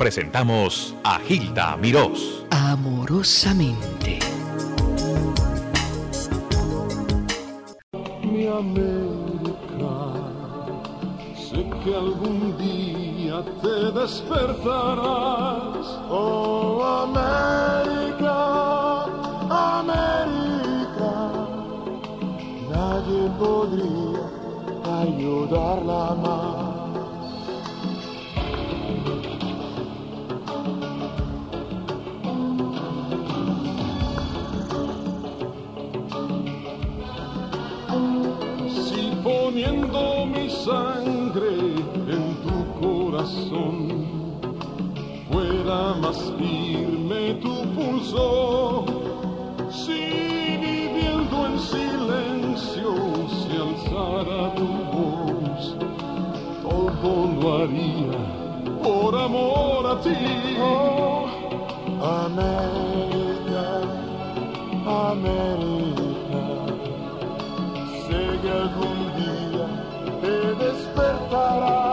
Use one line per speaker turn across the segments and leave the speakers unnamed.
presentamos a Gilda Mirós.
Amorosamente.
Mi América, sé que algún día te despertarás. Oh América, América, nadie podría ayudarla más. Poniendo mi sangre en tu corazón. Fuera más firme tu pulso, si viviendo en silencio se alzara tu voz, todo lo haría por amor a ti. Oh, América, América sé despertarás.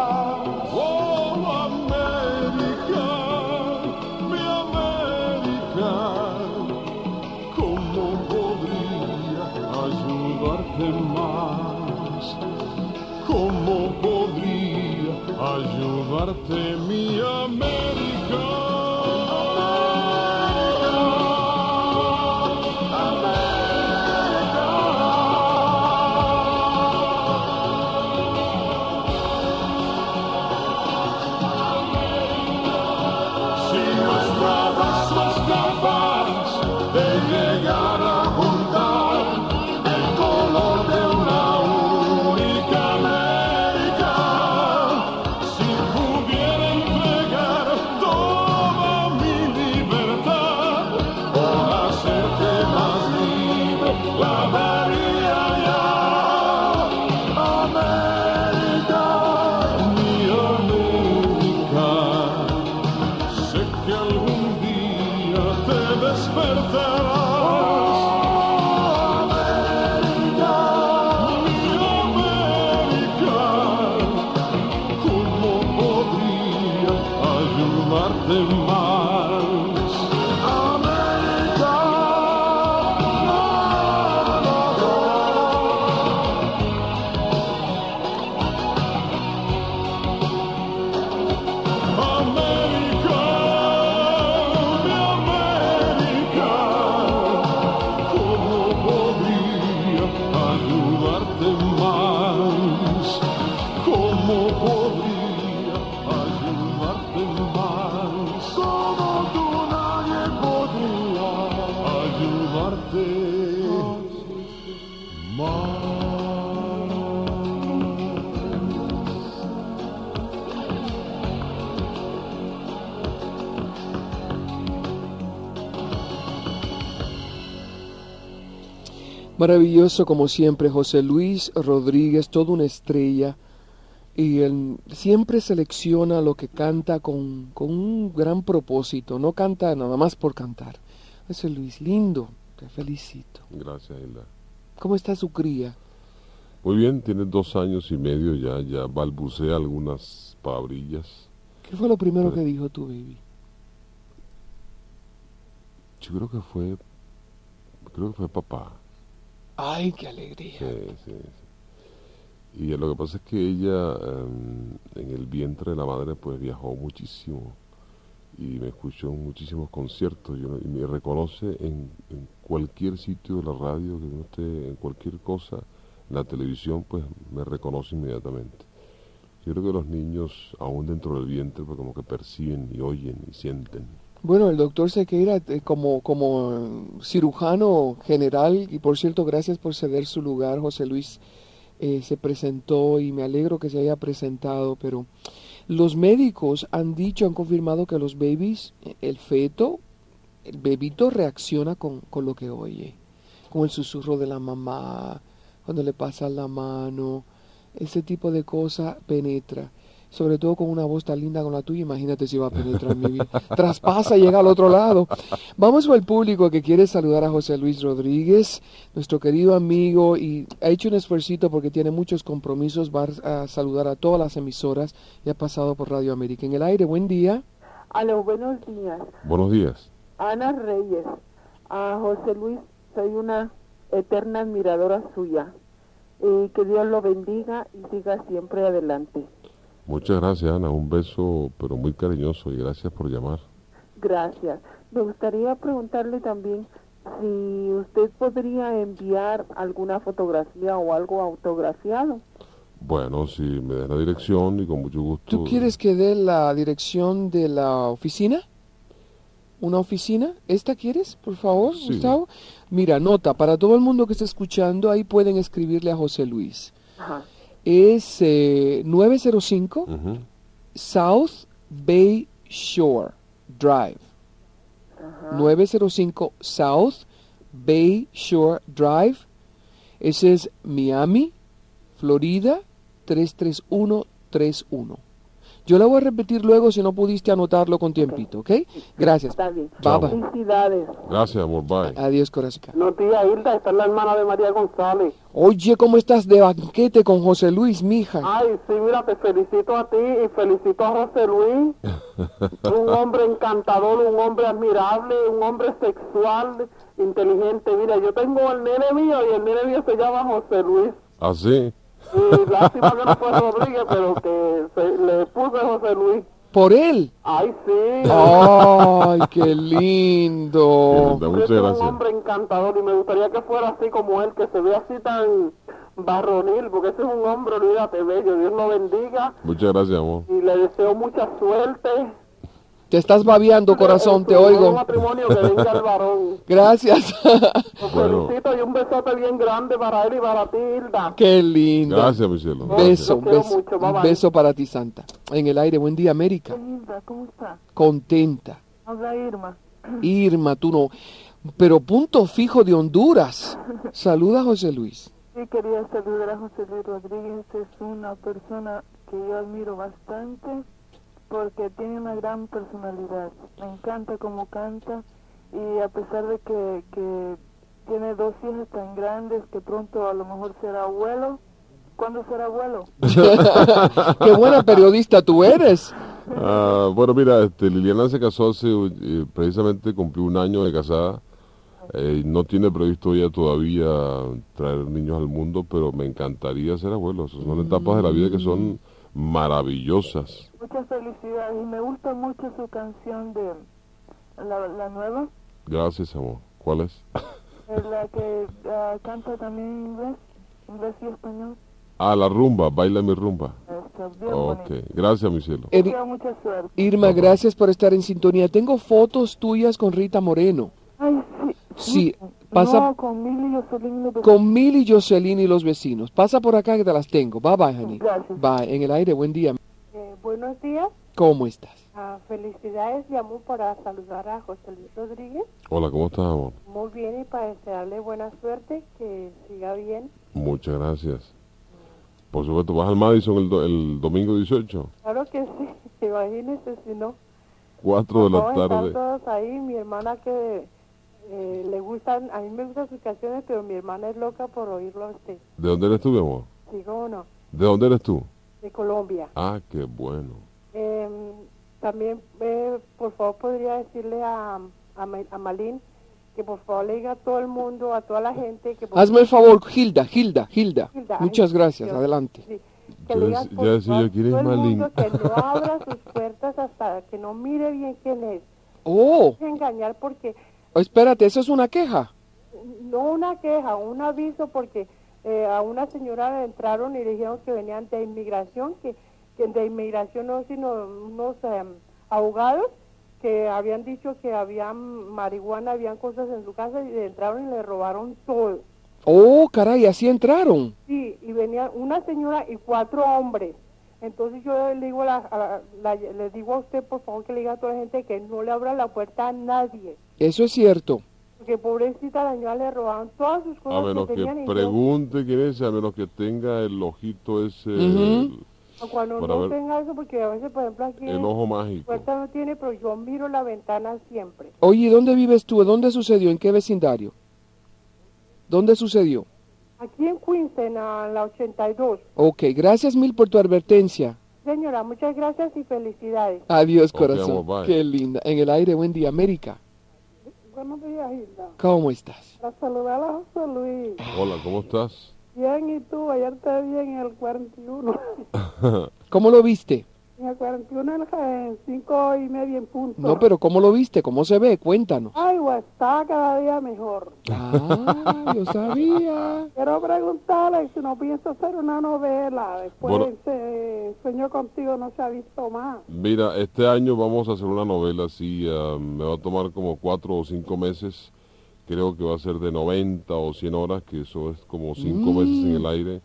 Maravilloso como siempre, José Luis Rodríguez, toda una estrella. Y él siempre selecciona lo que canta con, con un gran propósito, no canta nada más por cantar. José Luis, lindo, te felicito.
Gracias, Hilda.
¿Cómo está su cría?
Muy bien, tiene dos años y medio ya, ya balbucea algunas palabrillas.
¿Qué fue lo primero que dijo tu baby?
Yo creo que fue, creo que fue papá.
Ay, qué alegría.
Sí, sí, sí. Y lo que pasa es que ella em, en el vientre de la madre pues viajó muchísimo y me escuchó en muchísimos conciertos yo y me reconoce en, cualquier sitio de la radio, que no esté en cualquier cosa, en la televisión pues me reconoce inmediatamente. Yo creo que los niños aún dentro del vientre pues como que perciben y oyen y sienten.
Bueno, el doctor Sequeira, eh, como, como eh, cirujano general, y por cierto, gracias por ceder su lugar, José Luis, eh, se presentó y me alegro que se haya presentado, pero los médicos han dicho, han confirmado que los babies, eh, el feto, el bebito reacciona con, con lo que oye, con el susurro de la mamá, cuando le pasa la mano, ese tipo de cosa penetra. Sobre todo con una voz tan linda como la tuya, imagínate si va a penetrar mi vida. Traspasa y llega al otro lado. Vamos al público que quiere saludar a José Luis Rodríguez, nuestro querido amigo, y ha hecho un esfuerzo porque tiene muchos compromisos. Va a saludar a todas las emisoras y ha pasado por Radio América. En el aire, buen día.
A los buenos días.
Buenos días.
Ana Reyes. A José Luis, soy una eterna admiradora suya. Y que Dios lo bendiga y siga siempre adelante.
Muchas gracias, Ana. Un beso, pero muy cariñoso y gracias por llamar.
Gracias. Me gustaría preguntarle también si usted podría enviar alguna fotografía o algo autografiado.
Bueno, si me das la dirección y con mucho gusto.
¿Tú quieres que dé la dirección de la oficina? ¿Una oficina? ¿Esta quieres, por favor,
Sí.
Gustavo? Mira, nota, para todo el mundo que está escuchando, ahí pueden escribirle a José Luis.
Ajá.
Es eh, 905
Ujú.
South Bay Shore Drive. 905 South Bay Shore Drive. Ese es Miami, Florida 33131. Yo la voy a repetir luego si no pudiste anotarlo con tiempito, ¿ok? Gracias.
Está bien.
Bye, bye.
Felicidades.
Gracias, amor. Bye.
Adiós, corazón.
No, tía Hilda, esta es la hermana de María González.
Oye, ¿cómo estás de banquete con José Luis, mija?
Ay, sí, mira, te felicito a ti y felicito a José Luis. un hombre encantador, un hombre admirable, un hombre sexual, inteligente. Mira, yo tengo el nene mío y el nene mío se llama José Luis.
Así.
Y lástima que no fue Rodríguez, pero que se, le puse José Luis.
Por él.
Ay, sí.
Ay, qué lindo.
linda,
Ese
Muchas
es un hombre encantador y me gustaría que fuera así como él, que se vea así tan barronil, porque ese es un hombre, olvídate, bello. Dios lo bendiga
Muchas gracias, amor.
y le deseo mucha suerte.
Te estás babeando, corazón, te oigo.
matrimonio que venga el varón.
Gracias.
Los
Bueno.
felicito y un besote bien grande para él y para ti, Hilda.
Qué lindo.
Gracias, mi cielo.
Beso, beso,
mucho, bye, bye.
beso para ti, Santa. En el aire, buen día, América.
Hilda, ¿cómo está?
Contenta.
Habla Irma.
Irma, tú no. Pero punto fijo de Honduras. Saluda a José Luis.
Sí, quería saludar a José Luis Rodríguez. Es una persona que yo admiro bastante porque tiene una gran personalidad. Me encanta cómo canta y a pesar de que, que tiene dos hijas tan grandes que pronto a lo mejor será abuelo. ¿Cuándo será abuelo?
Qué buena periodista tú eres.
Ah, bueno, mira, este, Liliana se casó hace, eh, precisamente cumplió un año de casada. Eh, no tiene previsto ella todavía traer niños al mundo, pero me encantaría ser abuelo. Son etapas de la vida que son maravillosas.
Muchas felicidades y me gusta mucho su canción de la, la nueva,
Gracias, amor. ¿Cuál es?
es la que ah, canta también en inglés, inglés y español.
Ah, la rumba, baila mi rumba.
Está bien
Ok,
bonito.
gracias, mi cielo.
Er-
mucha suerte.
Irma, gracias por estar en sintonía. Tengo fotos tuyas con Rita Moreno.
Ay, sí.
Sí, pasa
No, con Mili y Jocelyn
con Mil y Jocelyn y los vecinos. Pasa por acá que te las tengo. Bye bye, honey.
Gracias.
Bye. En el aire, buen día.
Buenos días,
¿Cómo estás?
Ah, felicidades, llamo para saludar a José Luis Rodríguez,
Hola, ¿cómo estás, amor?
muy bien y para desearle buena suerte, que siga bien.
Muchas gracias. Por supuesto, vas al Madison el, do- el domingo 18,
Claro que sí, imagínese si no.
4 de la tarde.
todos ahí, mi hermana que eh, le gustan, a mí me gustan sus canciones, pero mi hermana es loca por oírlo a usted.
¿De dónde eres tú, mi amor?
¿Sí o no?
¿De dónde eres tú?
De Colombia.
Ah, qué bueno.
Eh, también, eh, por favor, podría decirle a, a, a Malín que por favor le diga a todo el mundo, a toda la gente que por
Hazme el favor, Hilda, Hilda, Hilda.
Hilda,
Muchas
ay,
gracias.
Dios.
Adelante.
Sí, que le por
ya
favor
yo, ¿quién es
todo el
Malín?
mundo que no abra sus puertas hasta que no mire bien quién es.
Oh,
Es engañar porque,
espérate, ¿eso es una queja?
no una queja, un aviso porque eh, a una señora le entraron y le dijeron que venían de inmigración, que, que de inmigración no, sino unos em, abogados que habían dicho que habían marihuana, habían cosas en su casa y le entraron y le robaron todo.
Oh, caray, así entraron.
Sí, y venían una señora y cuatro hombres. Entonces yo le digo a, la- a la- le digo a usted, por favor, que le diga a toda la gente que no le abra la puerta a nadie.
Eso es cierto.
Porque pobrecita la señora le robaron todas sus
A
cosas
menos
que
que
tenían. y yo-
pregunte quién es, a menos que tenga el ojito ese,
Ujú.
cuando
para
no
ver-
tenga eso, porque a veces, por ejemplo, aquí
el ojo mágico.
puerta no tiene, pero yo miro la ventana siempre.
Oye, ¿dónde vives tú? ¿Dónde sucedió? ¿En qué vecindario? ¿Dónde sucedió?
Aquí en Queens, en la, la 82.
Ok, gracias mil por tu advertencia.
Señora, muchas gracias y felicidades.
Adiós, corazón.
bye.
Qué linda. En el aire, buen día, América.
Buenos días, Hilda.
¿Cómo estás?
Para saludar a José Luis.
Hola, ¿cómo estás?
Bien, ¿y tú? Ayer te vi en el 41.
¿Cómo lo viste?
En el 41 en en 5 y media en punto.
No, pero ¿cómo lo viste? ¿Cómo se ve? Cuéntanos.
Ay, pues está cada día mejor.
Ah, yo sabía.
Quiero preguntarle si no piensa hacer una novela. Después
Bueno.
ese Sueño contigo no se ha visto más.
Mira, este año vamos a hacer una novela, sí, ah, me va a tomar como cuatro o cinco meses. Creo que va a ser de 90 o 100 horas, que eso es como cinco meses en el aire.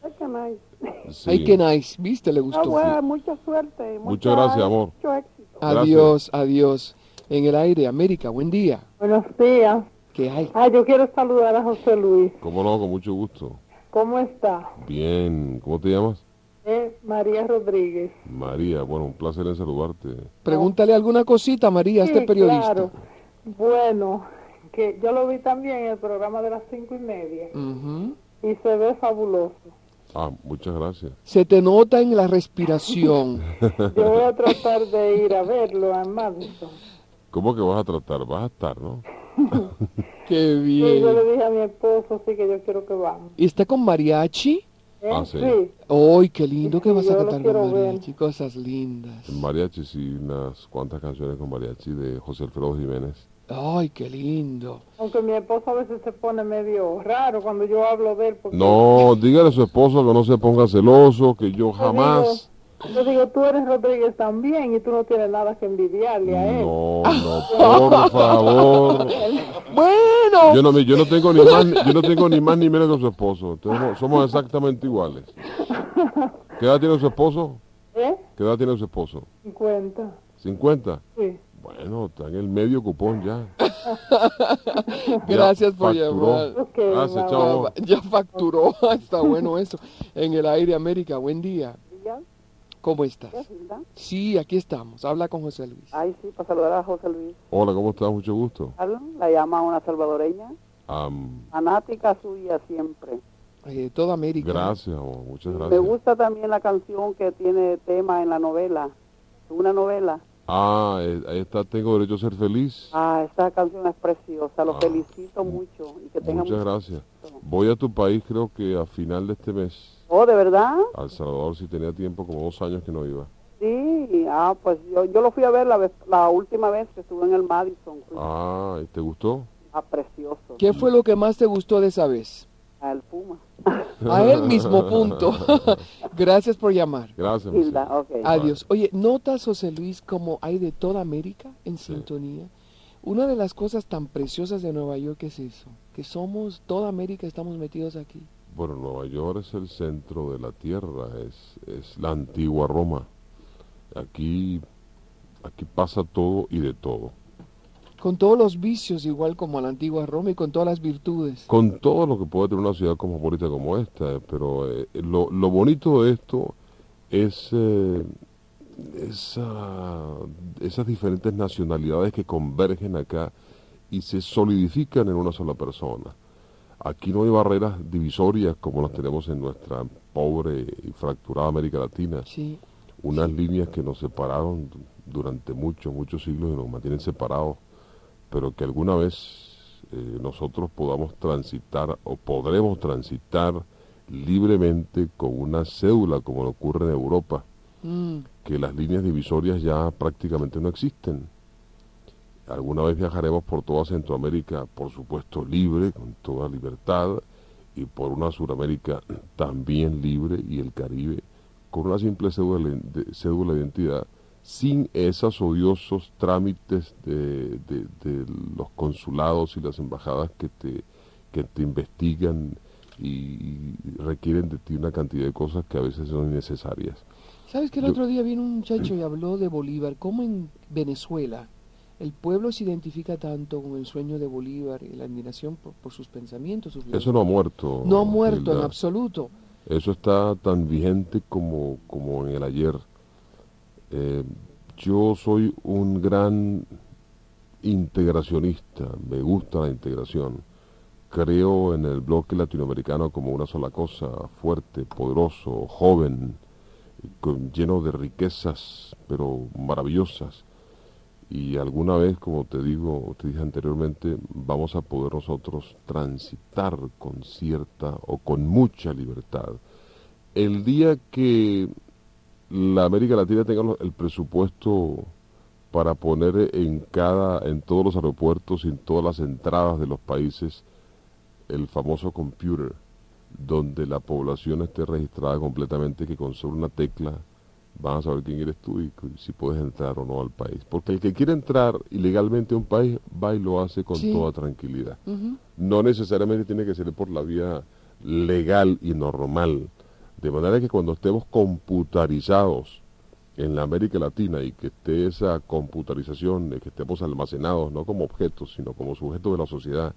Ay, qué nice.
Sí.
Ay, qué nice. ¿Viste? Le
Ah,
gustó.
bueno, mucha suerte.
Muchas
mucha-
gracias, amor.
Mucho éxito.
Adiós, adiós. En el aire, América, buen día.
Buenos días.
¿Qué hay?
Ah, yo quiero saludar a José Luis.
¿Cómo no? Con mucho gusto.
¿Cómo está?
Bien, ¿cómo te llamas?
Eh, María Rodríguez.
María, bueno, un placer en saludarte.
Pregúntale alguna cosita, María, a este
Sí,
periodista.
claro. Bueno, que yo lo vi también en el programa de las cinco y media y se ve fabuloso.
Ah, muchas gracias.
Se te nota en la respiración.
Yo voy a tratar de ir a verlo en Madison.
¿Cómo que vas a tratar? Vas a estar, ¿no?
Qué
Sí, yo le
bien.
dije a mi esposo, sí, que yo quiero que vamos.
¿Y está con mariachi?
¿Eh?
Ah, sí.
¡Ay, qué lindo que
Sí,
vas a cantar con
ver.
mariachi! Cosas lindas.
En mariachi, sí, unas cuantas canciones con mariachi de José Alfredo Jiménez.
¡Ay, qué lindo!
Aunque mi esposo a veces se pone medio raro cuando yo hablo de él. Porque
No, dígale a su esposo que no se ponga celoso, que yo jamás...
Yo digo, tú eres Rodríguez también y tú no tienes nada que envidiarle a él.
No, no, por favor.
Bueno,
Yo no, me- yo no tengo ni más, ni- yo no tengo ni más ni menos que su esposo. Tenemos- somos exactamente iguales. ¿Qué edad tiene su esposo?
¿Eh?
¿Qué edad tiene su esposo?
50.
¿50?
Sí.
Bueno, está en el medio cupón ya.
gracias por
facturó.
llamar.
Ok,
Gracias, chao.
Ya facturó, está bueno eso. En el aire, América, buen día. ¿Cómo estás? Sí, aquí estamos. Habla con José Luis.
Ay, sí, para saludar a José Luis.
Hola, ¿cómo estás? Mucho gusto.
La llama una salvadoreña,
Am,
fanática suya siempre.
Eh, toda América.
gracias, amor, muchas
Me
gracias.
gusta también la canción que tiene tema en la novela, una novela.
Ah, eh, ahí está, tengo derecho a ser feliz.
Ah, esa canción es preciosa, lo
Ah.
felicito mucho y que tenga
Muchas gracias. Voy a tu país creo que a final de este mes.
Oh, ¿de verdad?
A El Salvador si tenía tiempo, como dos años que no iba.
Sí, ah, pues yo, yo lo fui a ver la, vez, la última vez que estuve en el Madison.
Ah, ¿y ¿te gustó?
Ah, precioso.
¿Qué fue lo que más te gustó de esa vez?
Ah, el Puma.
A él mismo, punto. Gracias por llamar.
Gracias.
Hilda.
Adiós. Oye, ¿notas, José Luis, como hay de toda América en sintonía? Una de las cosas tan preciosas de Nueva York es eso, que somos, toda América estamos metidos aquí.
Bueno, Nueva York es el centro de la tierra, es, es la antigua Roma. Aquí, aquí pasa todo y de todo.
Con todos los vicios, igual como a la antigua Roma, y con todas las virtudes.
Con todo lo que puede tener una ciudad cosmopolita como esta, pero eh, lo, lo bonito de esto es eh, esa- esas diferentes nacionalidades que convergen acá y se solidifican en una sola persona. Aquí no hay barreras divisorias como las tenemos en nuestra pobre y fracturada América Latina.
Sí.
Unas líneas que nos separaron du- durante muchos, muchos siglos y nos mantienen separados, pero que alguna vez eh, nosotros podamos transitar o podremos transitar libremente con una cédula como lo ocurre en Europa,
Mm,
que las líneas divisorias ya prácticamente no existen. Alguna vez viajaremos por toda Centroamérica, por supuesto libre, con toda libertad, y por una Suramérica también libre, y el Caribe con una simple cédula de, cédula de identidad, sin esos odiosos trámites de, de- de los consulados y las embajadas que te, que te investigan y, requieren de ti una cantidad de cosas que a veces son innecesarias.
¿Sabes que el
Yo-
otro día vino un muchacho y habló de Bolívar? ¿Cómo en Venezuela el pueblo se identifica tanto con el sueño de Bolívar y la admiración por, por sus pensamientos? sus
Eso no ha muerto.
No ha muerto en
Hilda.
absoluto.
Eso está tan vigente como, como en el ayer. Eh, yo soy un gran integracionista, me gusta la integración. Creo en el bloque latinoamericano como una sola cosa, fuerte, poderoso, joven, lleno de riquezas, pero maravillosas. Y alguna vez, como te digo, te dije anteriormente, vamos a poder nosotros transitar con cierta o con mucha libertad. El día que la América Latina tenga el presupuesto para poner en cada, en todos los aeropuertos y en todas las entradas de los países el famoso computer, donde la población esté registrada completamente, que con solo una tecla van a saber quién eres tú y si puedes entrar o no al país. Porque el que quiere entrar ilegalmente a un país va y lo hace con
Sí.
toda tranquilidad. No necesariamente tiene que ser por la vía legal y normal. De manera que cuando estemos computarizados en la América Latina y que esté esa computarización, de que estemos almacenados no como objetos, sino como sujetos de la sociedad,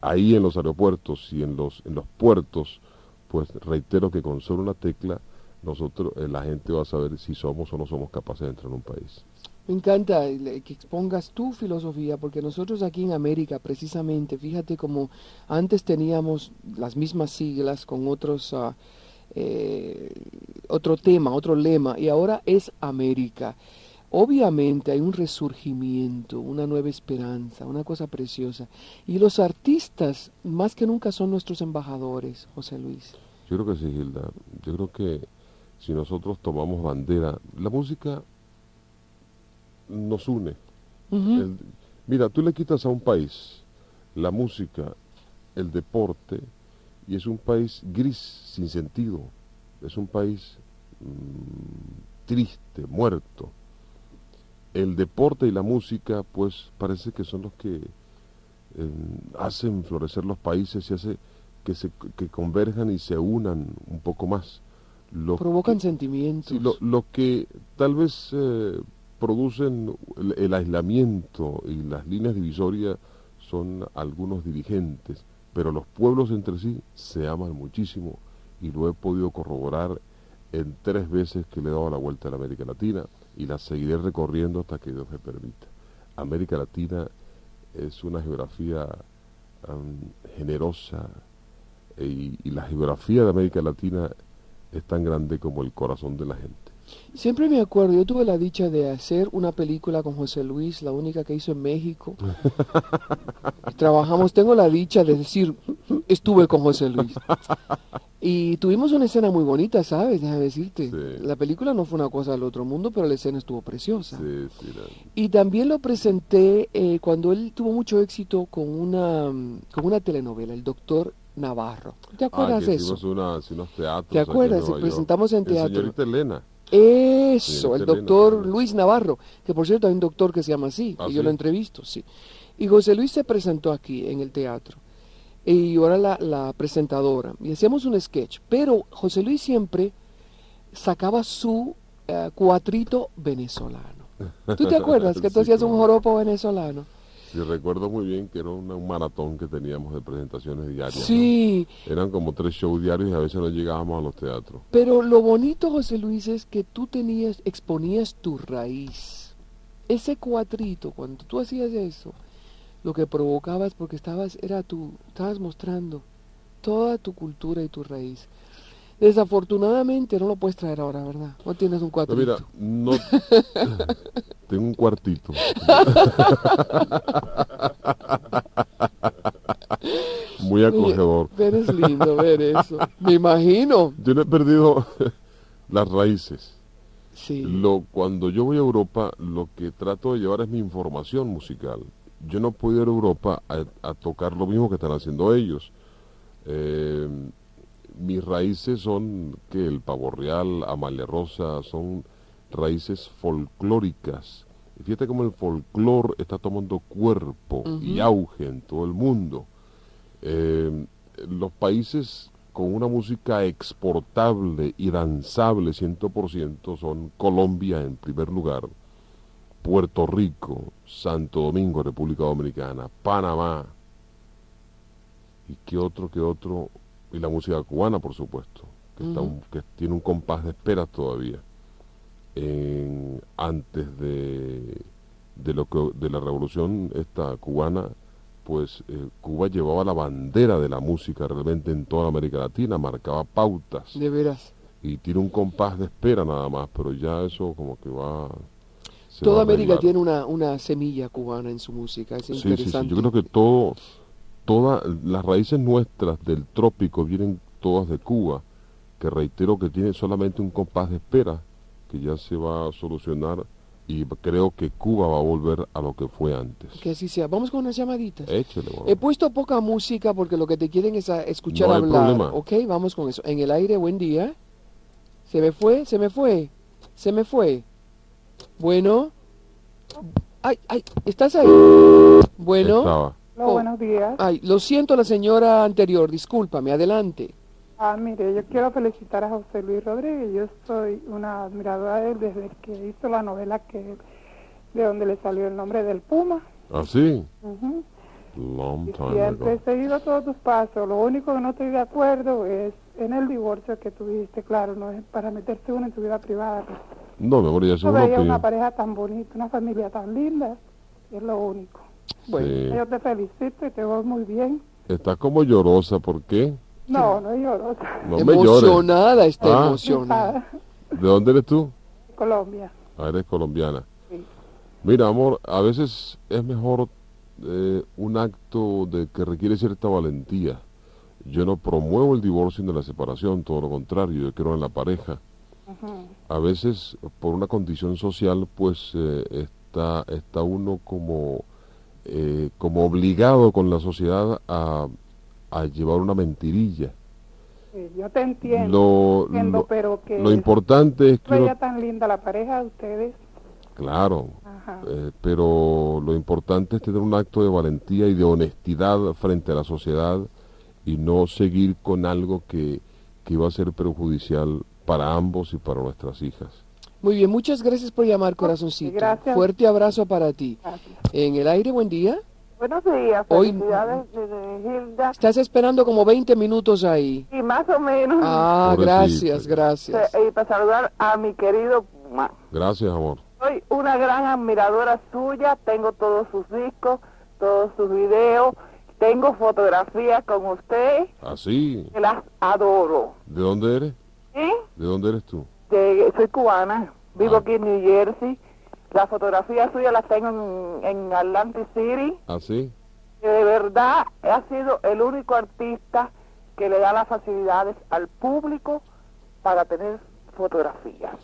ahí en los aeropuertos y en los, en los puertos, pues reitero que con solo una tecla nosotros, eh, la gente va a saber si somos o no somos capaces de entrar en un país.
Me encanta el- que expongas tu filosofía, porque nosotros aquí en América, precisamente, fíjate como antes teníamos las mismas siglas con otros, ah, eh, otro tema, otro lema, y ahora es América. Obviamente hay un resurgimiento, una nueva esperanza, una cosa preciosa. Y los artistas, más que nunca, son nuestros embajadores, José Luis.
Yo creo que sí, Gilda. Yo creo que si nosotros tomamos bandera, la música nos une. El- mira, tú le quitas a un país la música, el deporte, y es un país gris, sin sentido. Es un país mm, triste, muerto. El deporte y la música, pues parece que son los que eh, hacen florecer los países y hace que se que converjan y se unan un poco más. Lo
Provocan
que-
sentimientos.
Sí, lo, lo que tal vez eh, producen el, el aislamiento y las líneas divisorias son algunos dirigentes, pero los pueblos entre sí se aman muchísimo y lo he podido corroborar en tres veces que le he dado la vuelta a la América Latina y la seguiré recorriendo hasta que Dios me permita. América Latina es una geografía am, generosa eh, y la geografía de América Latina es tan grande como el corazón de la gente.
Siempre me acuerdo, yo tuve la dicha de hacer una película con José Luis, la única que hizo en México. Trabajamos, tengo la dicha de decir, estuve con José Luis. Y tuvimos una escena muy bonita, ¿sabes? Déjame decirte.
Sí.
La película no fue una cosa del otro mundo, pero la escena estuvo preciosa.
Sí, sí, la-
Y también lo presenté eh, cuando él tuvo mucho éxito con una, con una telenovela, El Doctor Navarro. ¿Te
Ah,
acuerdas
que
de eso?
hicimos una- sí, unos teatros
¿Te
aquí en
acuerdas?
Nueva York.
Presentamos en teatro.
Señorita Elena.
Eso, el doctor. Luis Navarro, que por cierto hay un doctor que se llama así,
¿Ah,
que yo
sí?
lo entrevisto, sí. Y José Luis se presentó aquí en el teatro, y yo era la, la presentadora, y hacíamos un sketch, pero José Luis siempre sacaba su eh, cuatrito venezolano. ¿Tú te acuerdas que tú
Sí,
hacías un joropo venezolano?
Sí, recuerdo muy bien que era una- un maratón que teníamos de presentaciones diarias. ¿no?
Sí,
Eran como tres shows diarios y a veces no llegábamos a los teatros.
Pero lo bonito, José Luis, es que tú tenías, exponías tu raíz. Ese cuatrito, cuando tú hacías eso, lo que provocabas, porque estabas, era tu, estabas mostrando toda tu cultura y tu raíz. Desafortunadamente no lo puedes traer ahora, ¿verdad? No tienes un
No,
cuatrito.
mira, no... Tengo un cuartito. Muy acogedor.
Eres lindo ver eso. Me imagino.
Yo no he perdido las raíces.
Sí.
Lo, cuando yo voy a Europa, lo que trato de llevar es mi información musical. Yo no puedo ir a Europa a, a tocar lo mismo que están haciendo ellos. Eh, mis raíces son que el pavo real, Amalia Rosa, son raíces folclóricas. Y fíjate cómo el folclor está tomando cuerpo y auge en todo el mundo. Eh, los países con una música exportable y danzable 100% son Colombia en primer lugar, Puerto Rico, Santo Domingo, República Dominicana, Panamá, y qué otro, qué otro, y la música cubana, por supuesto, que, está un- que tiene un compás de espera todavía. En- antes de, de, lo que, de la revolución esta cubana, pues eh, Cuba llevaba la bandera de la música realmente en toda América Latina, marcaba pautas.
De veras.
y tiene un compás de espera nada más, pero ya eso como que va...
Toda
va
América tiene una, una semilla cubana en su música, es
Sí, sí, sí, yo creo que todo, todas las raíces nuestras del trópico vienen todas de Cuba, que reitero que tiene solamente un compás de espera, que ya se va a solucionar y creo que Cuba va a volver a lo que fue antes.
Que así sea. Vamos con unas llamaditas.
Échale, bueno.
He puesto poca música porque lo que te quieren es a- escuchar
No hay
hablar.
problema.
Ok, vamos con eso. En el aire, buen día. Se me fue, se me fue, se me fue. Bueno. Ay, ay, ¿estás ahí? Bueno.
Estaba.
Buenos días.
Ay, lo siento la señora anterior, discúlpame, adelante.
Ah, mire, yo quiero felicitar a José Luis Rodríguez. Yo soy una admiradora de él desde que hizo la novela que de donde le salió el nombre del Puma.
Así,
Ujú.
long
Y
time
siempre he
ago.
seguido todos tus pasos. Lo único que no estoy de acuerdo es en el divorcio que tuviste. Claro, no es para meterse uno en su vida privada. pero
No, mi amor, ya es una
veía una pareja tan bonita, una familia tan linda. Es lo único.
Bueno,
Sí.
Yo te felicito y te voy muy bien.
Estás como llorosa, ¿por qué?
No, no lloro.
No me llores.
emocionada, está
Ah.
emocionada.
¿De dónde eres tú?
Colombia.
Ah, eres colombiana.
Sí.
Mira, amor, a veces es mejor eh, un acto de que requiere cierta valentía. Yo no promuevo el divorcio ni la separación, todo lo contrario, yo creo en la pareja. A veces, por una condición social, pues eh, está, está uno como, eh, como obligado con la sociedad a, a llevar una mentirilla.
Sí, yo te entiendo,
Lo,
entiendo,
lo-
pero que
lo importante es que uno-
tan linda la pareja de ustedes.
Claro, eh, pero lo importante es tener un acto de valentía y de honestidad frente a la sociedad y no seguir con algo que, que iba a ser perjudicial para ambos y para nuestras hijas.
Muy bien, muchas gracias por llamar, corazoncito.
gracias.
Fuerte abrazo para ti.
Gracias.
En el aire, buen día.
Buenos días,
Hoy-
felicidades desde Hilda.
Estás esperando como 20 minutos ahí.
Y más o menos,
Ah,
Pobrecito.
gracias, gracias.
y para saludar a mi querido Puma.
Gracias, amor.
Soy una gran admiradora suya, tengo todos sus discos, todos sus videos, tengo fotografías con usted,
Así,
que las adoro.
¿de dónde eres?
¿Sí?
¿De dónde eres tú?
De- soy cubana, vivo
Ah.
aquí en New Jersey. Las fotografías suyas las tengo en, en Atlantic City.
¿Así?
que de verdad ha sido el único artista que le da las facilidades al público para tener fotografías.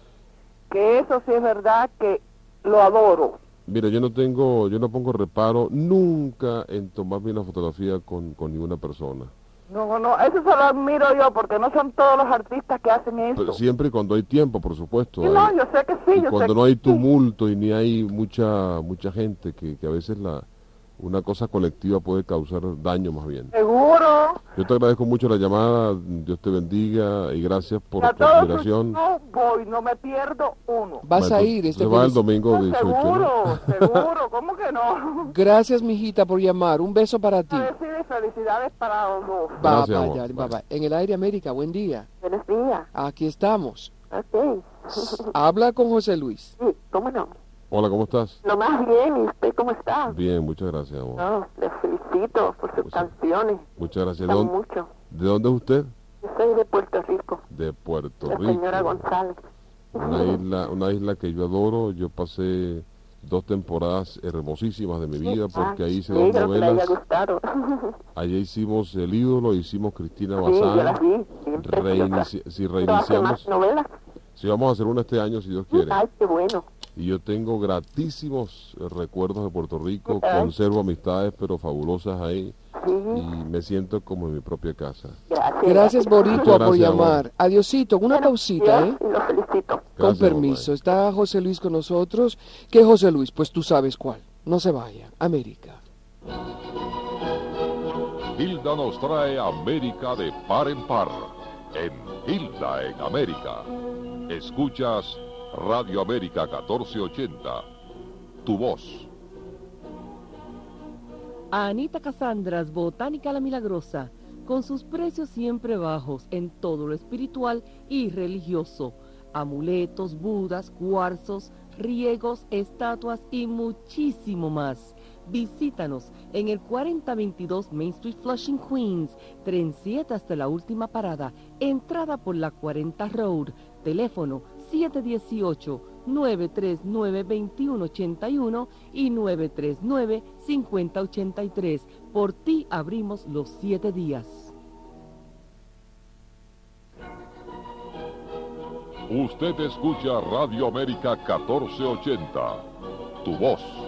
Que eso sí es verdad que lo adoro.
Mira, yo no tengo, yo no pongo reparo nunca en tomarme una fotografía con, con ninguna persona.
No, no, eso se lo admiro yo porque no son todos los artistas que hacen eso.
Pero siempre y cuando hay tiempo, por supuesto.
Sí, no, yo sé que sí,
y
yo
cuando
sé
no
que
hay
sí.
tumulto y ni hay mucha mucha gente que, que a veces la una cosa colectiva puede causar daño más bien.
Seguro.
Yo te agradezco mucho la llamada, Dios te bendiga y gracias por
a
tu admiración.
shows voy, no me pierdo uno.
Vas a ir este
se va el domingo
No,
18, ¿no?
seguro, seguro, ¿cómo que no?
Gracias, mijita, por llamar. Un beso para ti.
Felicidades para los dos.
Va,
Gracias,
vaya, va, va. En el aire América, buen día.
Buenos días.
Aquí estamos.
Ok.
Habla con José Luis.
Sí, ¿cómo no?
Hola, ¿cómo estás?
Lo más bien, ¿y usted cómo está?
Bien, muchas gracias, amor.
No, le felicito por sus canciones.
Muchas gracias. ¿De dónde,
mucho.
de dónde es usted?
Yo soy de Puerto Rico,
De Puerto
la
Rico.
señora González.
Una isla, una isla que yo adoro. Yo pasé dos temporadas hermosísimas de mi vida porque ahí hice
sí,
dos novelas.
gustado.
Allá hicimos El ídolo, hicimos Cristina
sí,
Bazán.
preciosas.
Reinici- si
¿Pero hace más
reiniciamos,
novelas?
si vamos a hacer una este año, si Dios quiere.
Ay, qué bueno.
Y yo tengo gratísimos recuerdos de Puerto Rico, conservo amistades pero fabulosas ahí
Sí,
y me siento como en mi propia casa.
gracias.
Gracias, Boricua, por llamar. Adiosito, una
Bueno,
pausita, ¿eh?
lo felicito.
Con
Gracias,
permiso.
mamá.
Está José Luis con nosotros. ¿Qué José Luis? Pues tú sabes cuál. No se vaya. América.
Hilda nos trae América de par en par. En Hilda en América. Escuchas Radio América 1480. Tu voz.
Anita Casandras, Botánica La Milagrosa, con sus precios siempre bajos en todo lo espiritual y religioso, amuletos, budas, cuarzos, riegos, estatuas y muchísimo más. Visítanos en el 4022 Main Street Flushing, Queens. Tren 7 hasta la última parada. Entrada por la 40 Road. Teléfono 718-939-2181 y 939-5083. Por ti abrimos los siete días.
Usted escucha Radio América 1480. Tu voz.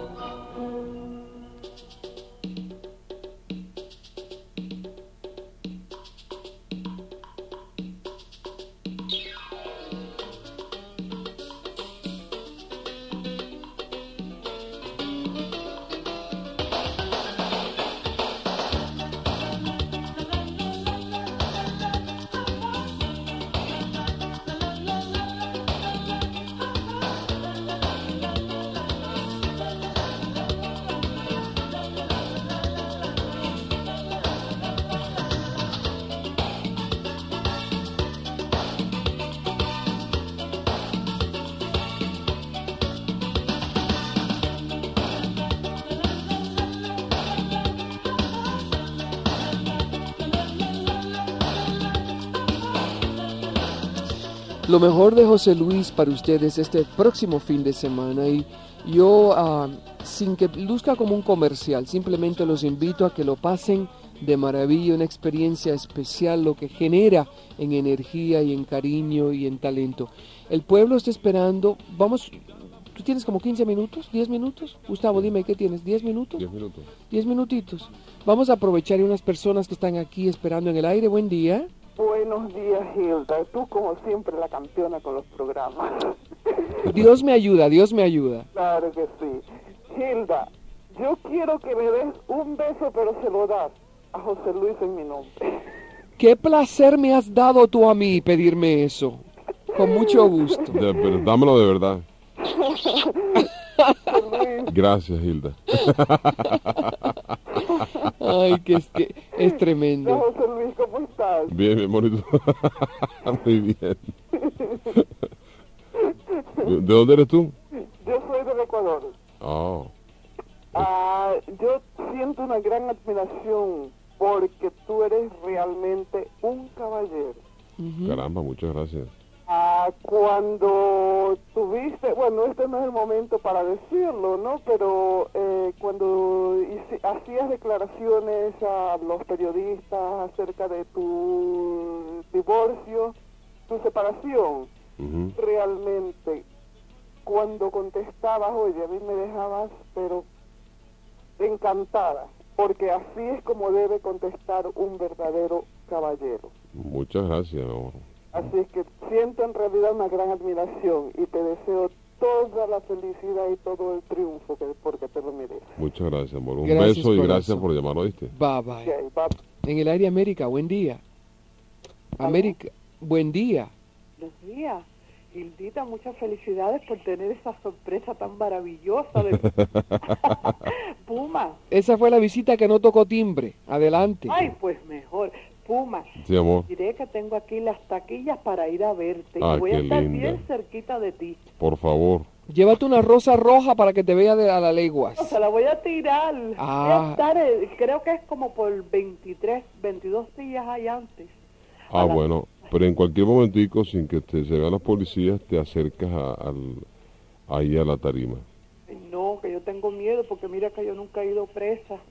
Lo mejor de José Luis para ustedes este próximo fin de semana y yo, ah, sin que luzca como un comercial, simplemente los invito a que lo pasen de maravilla, una experiencia especial, lo que genera en energía y en cariño y en talento. El pueblo está esperando, vamos, tú tienes como 15 minutos, 10 minutos. Gustavo, dime, ¿qué tienes? ¿10 minutos?
10 minutos.
10 minutitos. Vamos a aprovechar y unas personas que están aquí esperando en el aire. Buen día.
Buenos días, Hilda. Tú, como siempre, la campeona con los programas.
Dios me ayuda, Dios me ayuda.
Claro que sí. Hilda, yo quiero que me des un beso, pero se lo das a José Luis en mi nombre.
Qué placer me has dado tú a mí pedirme eso. Con mucho gusto.
De- pero dámelo de verdad. Gracias, Hilda.
Ay, que es, que es tremendo.
José Luis, ¿cómo estás?
Bien, bien bonito. Muy bien. ¿De de dónde eres tú?
Yo soy del Ecuador.
Oh,
Ah, yo siento una gran admiración porque tú eres realmente un caballero.
caramba, muchas gracias.
Ah, cuando tuviste, bueno, este no es el momento para decirlo, ¿no? Pero eh, cuando hacías declaraciones a los periodistas acerca de tu divorcio, tu separación, realmente, cuando contestabas, oye, a mí me dejabas, pero encantada, porque así es como debe contestar un verdadero caballero.
Muchas gracias, amor.
Así es que siento en realidad una gran admiración y te deseo toda la felicidad y todo el triunfo que, porque te lo mereces.
Muchas gracias, amor. Un
Gracias,
beso y gracias por llamar, ¿oíste?
Bye bye. En el aire América, buen día. América, buen día.
Buenos días. Hildita, muchas felicidades por tener esa sorpresa tan maravillosa de Puma.
Esa fue la visita que no tocó timbre. Adelante.
Ay, pues mejor. Puma,
Sí, amor.
diré que tengo aquí las taquillas para ir a verte. y
Ah,
voy a estar
linda.
bien cerquita de ti.
Por favor.
Llévate una rosa roja para que te vea de a la
No,
leguas.
se la voy a tirar. Voy
Ah.
a estar, eh, creo que es como por 23, 22 días ahí antes.
Ah,
la-
bueno. Pero en cualquier momentico, sin que te se vean las policías, te acercas a- al, ahí a la tarima.
Ay, No, que yo tengo miedo porque mira que yo nunca he ido presa.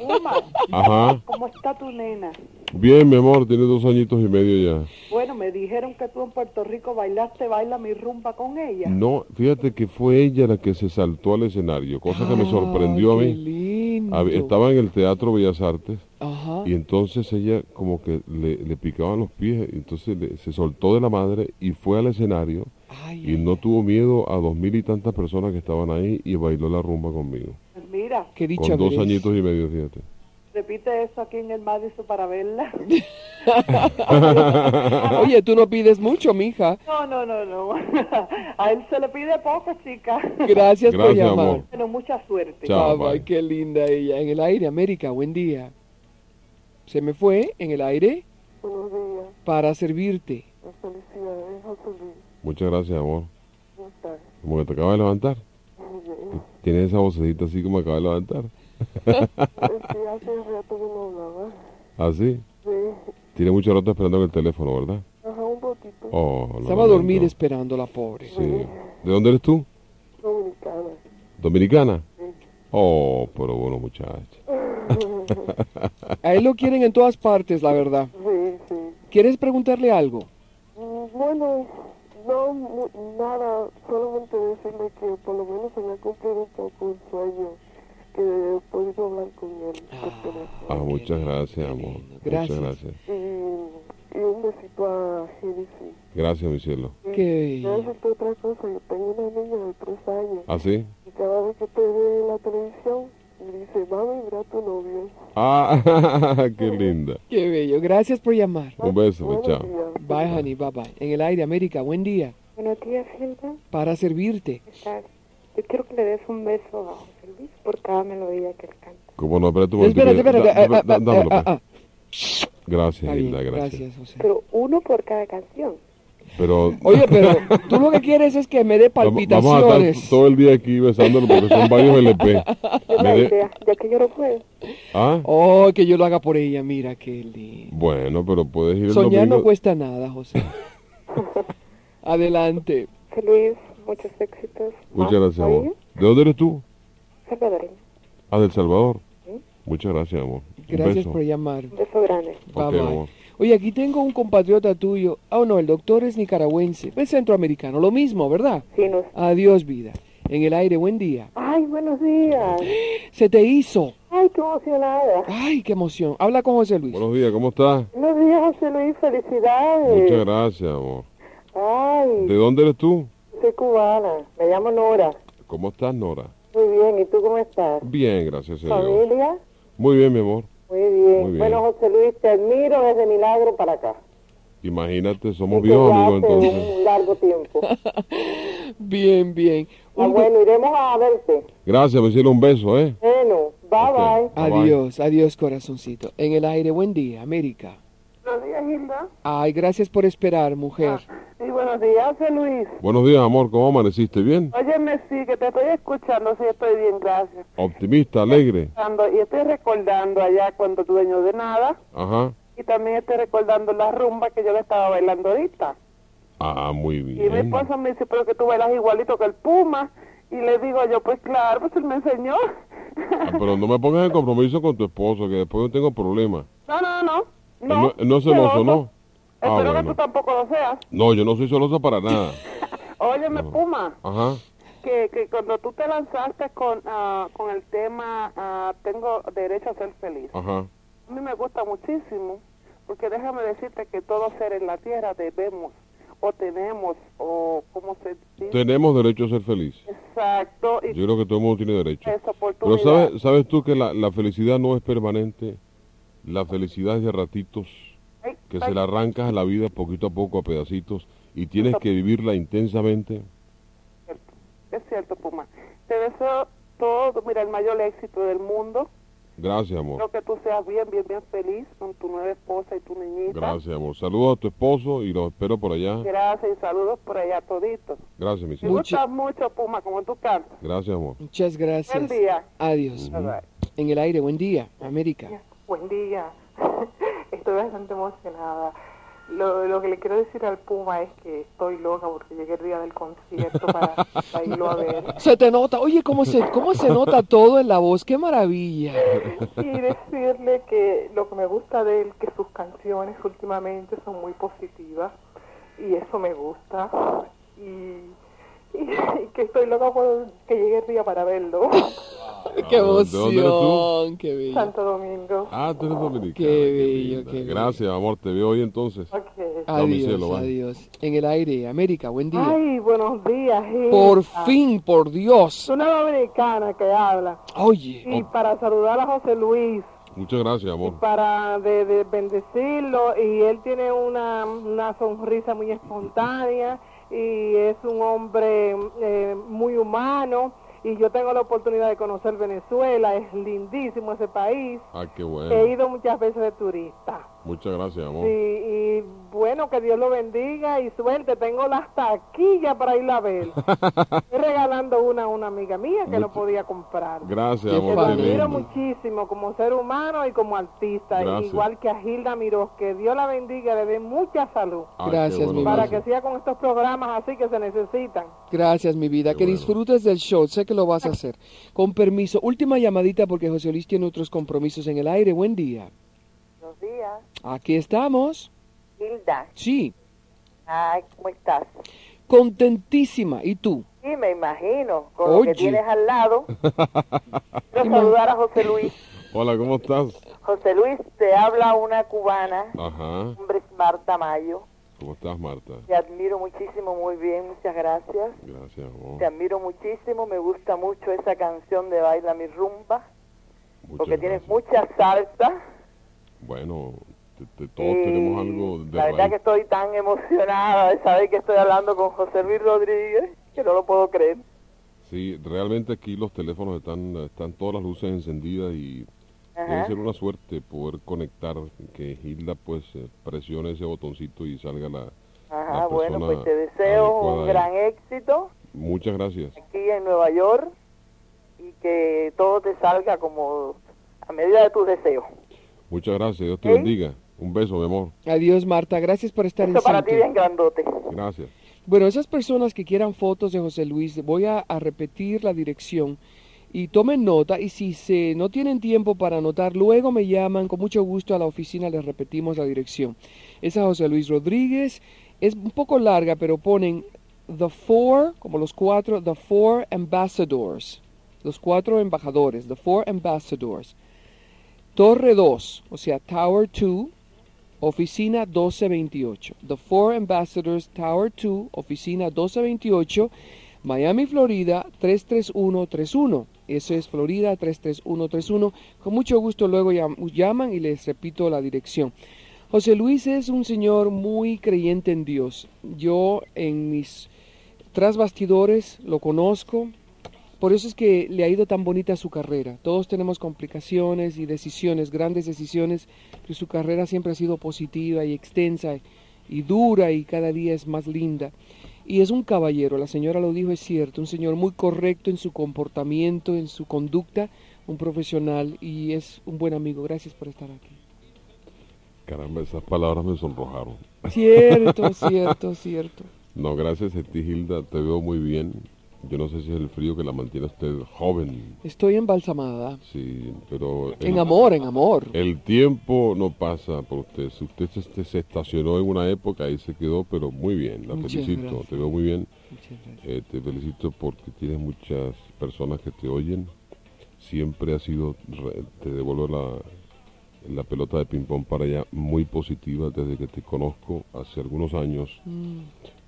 Puma,
Ajá.
¿cómo está tu nena?
Bien, mi amor, tiene dos añitos y medio ya.
Bueno, me dijeron que tú en Puerto Rico bailaste Baila mi rumba con ella.
No, fíjate que fue ella la que se saltó al escenario, cosa que me sorprendió a mí.
lindo.
Estaba en el Teatro Bellas Artes
Ajá.
y entonces ella como que le, le picaban los pies, entonces le- se soltó de la madre y fue al escenario
Ay,
y no tuvo miedo a dos mil y tantas personas que estaban ahí y bailó la rumba conmigo.
Pues mira,
qué dicha
Con dos añitos y medio, fíjate.
repite eso aquí en el Madison para verla.
Oye, tú no pides mucho, mija.
No, no, no, no. A él se le pide poco, chica.
Gracias, por llamar.
amor.
Bueno, mucha suerte.
Chao.
Bye. qué linda ella. En el aire, América, buen día. Se me fue en el aire
Buenos días,
para servirte.
felicidades, José Luis.
Muchas gracias, amor.
¿Cómo estás?
Como que te acabas de levantar. Tienes esa vocecita así como acaba de levantar.
Sí, hace rato que no hablaba.
¿Ah, sí?
Sí,
Tiene mucho rato esperando en el teléfono, ¿verdad?
ajá, un poquito.
Oh,
Estaba a dormir esperando la pobre.
Sí. ¿De dónde eres tú?
Dominicana.
¿Dominicana? Oh, pero bueno, muchacha.
A él lo quieren en todas partes, la verdad.
Sí, sí.
¿Quieres preguntarle algo?
Mm, Bueno, no, mu- nada, solamente decirle que por lo menos se me ha cumplido un poco un sueño, que he podido hablar con él por teléfono.
Ah, muchas gracias, amor.
Gracias.
Muchas gracias.
Y, y un besito a.
Gracias, mi cielo.
Qué
Yo
bello.
decirte otra cosa, yo tengo una niña de tres años
¿Ah, sí?
y cada vez que te ve en la televisión dice, mira a tu novio.
Ah, qué linda.
Qué bello. Gracias por llamar.
Un beso, pues,
Buenos
chao.
días.
Bye, honey. Bye, bye. En el aire, América. Buen día.
Buenos días, Hilda.
Para servirte.
¿Qué tal? Yo quiero que le des un beso a José Luis por cada melodía que él canta.
Como no, espérate un
Espérate, espérate.
Da- da- dámelo. Gracias. Hilda, gracias.
Gracias, José.
Pero uno por cada canción.
Pero
Oye, pero tú lo que quieres es que me dé
vamos vamos a estar
palpitaciones.
todo el día aquí besándolo porque son varios LP. Me de-
idea, ya que yo no puedo.
¿Ah?
Oh, que yo lo haga por ella. Mira qué lindo.
Bueno, pero puedes ir el
Soñar no
domingo.
cuesta nada, José. Adelante.
Luis, muchos éxitos.
Muchas gracias,
Oye,
amor. ¿De dónde eres tú?
Salvadoreño.
Ah, del Salvador.
Sí.
Muchas gracias, amor. Un
Gracias
beso.
por llamar.
Un beso grande.
Bye,
Ok,
bye.
amor.
Oye, aquí tengo un compatriota tuyo. Ah, no, el doctor es nicaragüense. Es centroamericano. Lo mismo, ¿verdad?
Sí, nos...
Adiós, vida. En el aire, buen día.
Ay, buenos días.
Se te hizo.
Ay, qué emocionada.
Ay, qué emoción. Habla con José Luis.
Buenos días, ¿cómo estás?
Buenos días, José Luis. Felicidades.
Muchas gracias, amor.
Ay,
¿De dónde eres tú?
soy cubana. Me llamo Nora.
¿Cómo estás, Nora?
Muy bien. ¿Y tú cómo estás?
Bien, gracias a Dios.
¿Familia?
Muy bien, mi amor.
Muy bien.
Muy bien.
Bueno, José Luis, te admiro desde Milagro para acá.
Imagínate, somos viejos amigos entonces.
un largo tiempo.
Bien, bien.
Ah,
Un-
bueno, iremos a verte.
Gracias, me hicieron un beso, ¿eh?
Bueno, bye
Ok.
bye.
Bye, bye.
Adiós, adiós, corazoncito. En el aire, buen día, América.
Buenos días, Hilda.
Ay, gracias por esperar, mujer.
Y buenos días, Luis.
Buenos días, amor, ¿cómo amaneciste? ¿Bien?
Óyeme, sí, que te estoy escuchando, sí, estoy bien, gracias.
Optimista, alegre.
Ando- Y estoy recordando allá cuando tu dueño de nada.
Ajá.
Y también estoy recordando la rumba que yo le estaba bailando ahorita.
Ah, muy
Y mi
bien.
esposa me dice, pero que tú bailas igualito que el Puma. Y le digo yo, pues claro, pues él me enseñó.
Ah, pero no me pongas en compromiso con tu esposo, que después yo tengo problemas.
no, no, no. No,
no, no es celoso. ¿no? Ah,
Espero que
bueno.
tú tampoco lo seas.
No, yo no soy celoso para nada.
Óyeme, Puma,
Ajá.
que, que cuando tú te lanzaste con, ah, con el tema ah, Tengo derecho a ser feliz,
Ajá.
a mí me gusta muchísimo, porque déjame decirte que todos seres en la tierra debemos, o tenemos, o como se dice,
Tenemos derecho a ser feliz.
exacto, y
Yo creo que todo el mundo tiene derecho. Pero sabes, sabes tú que la, la felicidad no es permanente. La felicidad es de ratitos, que se la arrancas a la vida poquito a poco, a pedacitos, y tienes que vivirla intensamente.
Es cierto, Puma. Te deseo todo, mira, el mayor éxito del mundo.
Gracias, amor.
Creo que tú seas bien, bien, bien feliz con tu nueva esposa y tu niñita.
Gracias, amor. Saludos a tu esposo y los espero por allá.
Gracias y saludos por allá toditos.
Gracias, mi
Me
cielo.
Mucho-
gusta mucho, Puma, como tú cantas.
Gracias, amor.
Muchas gracias.
Buen día.
Adiós.
Bye, bye.
En el aire, buen día, América.
Buen día. Estoy bastante emocionada. Lo, lo que le quiero decir al Puma es que estoy loca porque llegué el día del concierto para, para irlo a ver.
Se te nota, oye, cómo se, cómo se nota todo en la voz, qué maravilla.
Y decirle que lo que me gusta de él, que sus canciones últimamente son muy positivas y eso me gusta. Y, y, y que estoy loca por que llegue el día para verlo.
Qué
¿De dónde eres tú?
emoción, qué bello.
Santo Domingo.
Ah, tú eres dominicana.
Qué bello, qué bello.
Gracias, amor. Te veo hoy entonces.
Ok.
Chao, mi
Adiós,
cielo,
adiós. En el aire, América, buen día.
Ay, buenos días. Hilda.
Por fin, por Dios.
Una dominicana que habla.
Oye,
Y para saludar a José Luis,
Muchas gracias,
y
amor.
para de, de bendecirlo, y él tiene una, una sonrisa muy espontánea, y es un hombre eh, muy humano, y yo tengo la oportunidad de conocer Venezuela, es lindísimo ese país.
Ah, qué
He
bueno.
ido muchas veces de turista.
Muchas gracias, amor.
Sí, y bueno, que Dios lo bendiga y suerte. Tengo las taquillas para ir a ver. Estoy regalando una a una amiga mía que no podía comprar.
Gracias, amor. qué
admiro muchísimo como ser humano y como artista,
Gracias.
igual que a Gilda Miró. Que Dios la bendiga, le dé mucha salud.
Ay,
Gracias,
bueno,
mi
Para
gracias.
que siga con estos programas así que se necesitan.
Gracias, mi vida.
Qué
que
bueno.
disfrutes del show. Sé que lo vas a hacer. Con permiso. Última llamadita porque José Luis tiene otros compromisos en el aire. Buen día.
Buenos días,
Aquí estamos.
Hilda.
Sí.
Ay, ¿cómo estás?
Contentísima. ¿Y tú?
Sí, me imagino, con lo
Oye.
que tienes al lado. Quiero saludar a José Luis.
Hola, ¿cómo estás?
José Luis, te habla una cubana,
Ajá.
mi nombre es Marta Mayo.
¿Cómo estás, Marta?
Te admiro muchísimo, muy bien, muchas gracias.
Gracias, amor.
Te admiro muchísimo, me gusta mucho esa canción de Baila mi rumba,
Muchas
porque tienes
gracias.
mucha salsa.
Bueno, todos
y
tenemos algo de
La verdad
raíz.
que estoy tan emocionada de saber que estoy hablando con José Luis Rodríguez, que no lo puedo creer.
Sí, realmente aquí los teléfonos están, están todas las luces encendidas y debe
Ajá.
ser una suerte poder conectar, que Hilda pues eh, presione ese botoncito y salga la...
Ajá,
la
bueno, pues te deseo un
ahí.
gran éxito
Muchas gracias.
aquí en Nueva York y que todo te salga como a medida de tus deseos.
Muchas gracias. Dios te
¿Sí?
bendiga. Un beso, mi amor.
Adiós, Marta. Gracias por estar
Esto
en
para ti
sintonía.
bien grandote.
Gracias.
Bueno, esas personas que quieran fotos de José Luis, voy a, a repetir la dirección y tomen nota y si se, no tienen tiempo para anotar, luego me llaman con mucho gusto a la oficina, les repetimos la dirección. Es a José Luis Rodríguez, es un poco larga, pero ponen The Four, como los cuatro, The Four Ambassadors, los cuatro embajadores, The Four Ambassadors. Torre 2, o sea, Tower 2, Oficina 1228. The Four Ambassadors Tower 2, Oficina 1228, Miami, Florida 33131. Eso es Florida 33131. Con mucho gusto luego llam- llaman y les repito la dirección. José Luis es un señor muy creyente en Dios. Yo en mis tras bastidores lo conozco, por eso es que le ha ido tan bonita su carrera. Todos tenemos complicaciones y decisiones, grandes decisiones, pero su carrera siempre ha sido positiva y extensa y dura y cada día es más linda. Y es un caballero, la señora lo dijo, es cierto, un señor muy correcto en su comportamiento, en su conducta, un profesional y es un buen amigo. Gracias por estar aquí.
Caramba, esas palabras me sonrojaron.
Cierto, cierto, cierto.
No, gracias a ti, Hilda. Te veo muy bien. Yo no sé si es el frío que la mantiene usted joven.
Estoy embalsamada.
Sí, pero... el-
En amor, en amor.
El tiempo no pasa por usted. Si usted se, se estacionó en una época, ahí se quedó, pero muy bien. La
Muchas
felicito.
gracias.
Te veo muy bien. Eh, te felicito porque tienes muchas personas que te oyen. Siempre ha sido, te devuelvo la, la pelota de ping-pong para allá, muy positiva desde que te conozco hace algunos años.
Mm.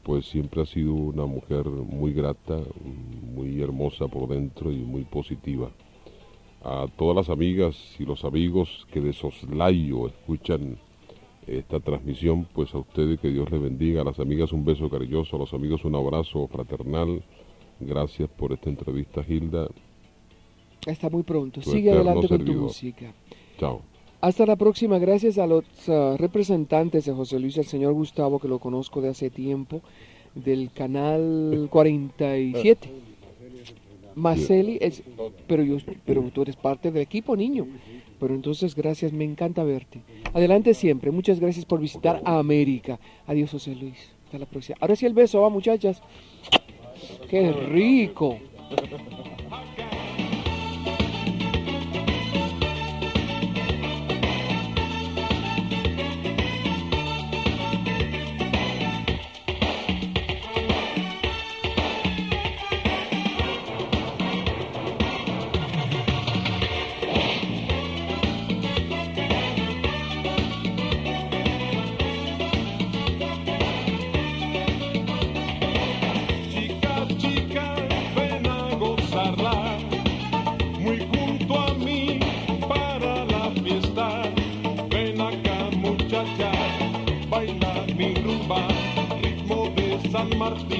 Pues siempre ha sido una mujer muy grata, muy hermosa por dentro y muy positiva. A todas las amigas y los amigos que de soslayo escuchan esta transmisión, pues a ustedes que Dios les bendiga, a las amigas un beso cariñoso, a los amigos un abrazo fraternal. Gracias por esta entrevista, Hilda.
Hasta muy pronto.
Tu
Sigue adelante con tu música.
Chao.
Hasta la próxima. Gracias a los ah, representantes de José Luis, al señor Gustavo, que lo conozco de hace tiempo, del canal 47. Marceli, es, pero, yo, pero tú eres parte del equipo, niño. Pero entonces, gracias, me encanta verte. Adelante siempre. Muchas gracias por visitar América. Adiós, José Luis. Hasta la próxima. Ahora sí el beso, va, muchachas. ¡Qué rico!
Martín.